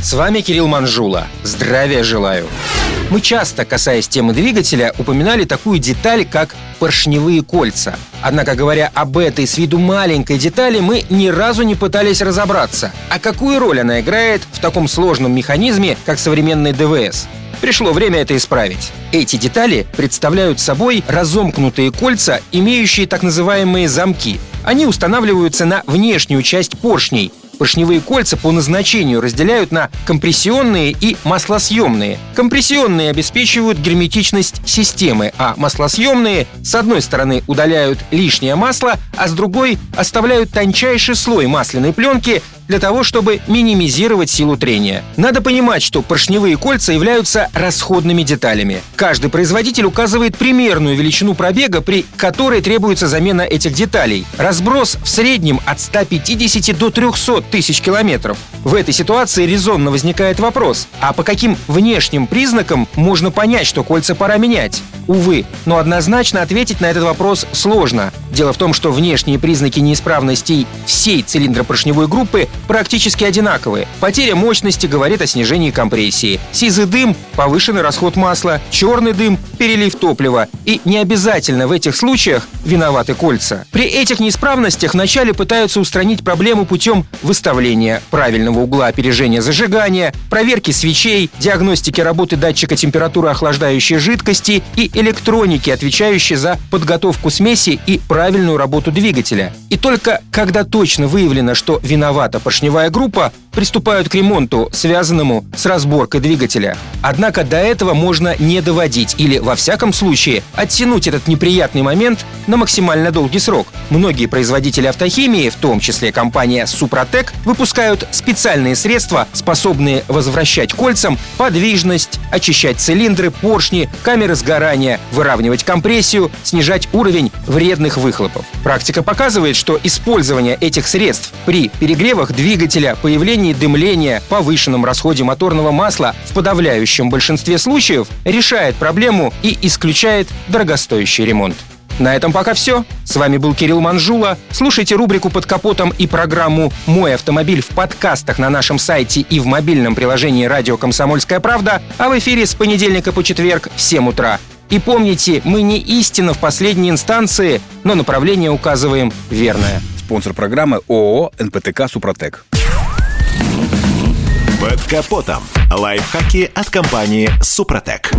С вами Кирилл Манжула. Здравия желаю. Мы часто, касаясь темы двигателя, упоминали такую деталь, как поршневые кольца. Однако, говоря об этой с виду маленькой детали, мы ни разу не пытались разобраться, а какую роль она играет в таком сложном механизме, как современный ДВС. Пришло время это исправить. Эти детали представляют собой разомкнутые кольца, имеющие так называемые замки. Они устанавливаются на внешнюю часть поршней, Поршневые кольца по назначению разделяют на компрессионные и маслосъемные. Компрессионные обеспечивают герметичность системы, а маслосъемные с одной стороны удаляют лишнее масло, а с другой оставляют тончайший слой масляной пленки для того, чтобы минимизировать силу трения. Надо понимать, что поршневые кольца являются расходными деталями. Каждый производитель указывает примерную величину пробега, при которой требуется замена этих деталей. Разброс в среднем от 150 до 300 тысяч километров. В этой ситуации резонно возникает вопрос, а по каким внешним признакам можно понять, что кольца пора менять? Увы, но однозначно ответить на этот вопрос сложно. Дело в том, что внешние признаки неисправностей всей цилиндропоршневой группы практически одинаковые. Потеря мощности говорит о снижении компрессии. Сизый дым – повышенный расход масла, черный дым – перелив топлива. И не обязательно в этих случаях виноваты кольца. При этих неисправностях вначале пытаются устранить проблему путем выставления правильного угла опережения зажигания, проверки свечей, диагностики работы датчика температуры охлаждающей жидкости и электроники, отвечающей за подготовку смеси и правильную работу двигателя. И только когда точно выявлено, что виновата поршневая группа, приступают к ремонту, связанному с разборкой двигателя. Однако до этого можно не доводить или, во всяком случае, оттянуть этот неприятный момент на максимально долгий срок. Многие производители автохимии, в том числе компания Супротек, выпускают специальные средства, способные возвращать кольцам подвижность, очищать цилиндры, поршни, камеры сгорания, выравнивать компрессию, снижать уровень вредных выхлопов. Практика показывает, что использование этих средств при перегревах двигателя, появлении дымления, повышенном расходе моторного масла в подавляющем большинстве случаев решает проблему и исключает дорогостоящий ремонт. На этом пока все. С вами был Кирилл Манжула. Слушайте рубрику «Под капотом» и программу «Мой автомобиль» в подкастах на нашем сайте и в мобильном приложении «Радио Комсомольская правда», а в эфире с понедельника по четверг в 7 утра. И помните, мы не истина в последней инстанции, но направление указываем верное. Спонсор программы ООО «НПТК Супротек». Капотом. Лайфхаки от компании «Супротек».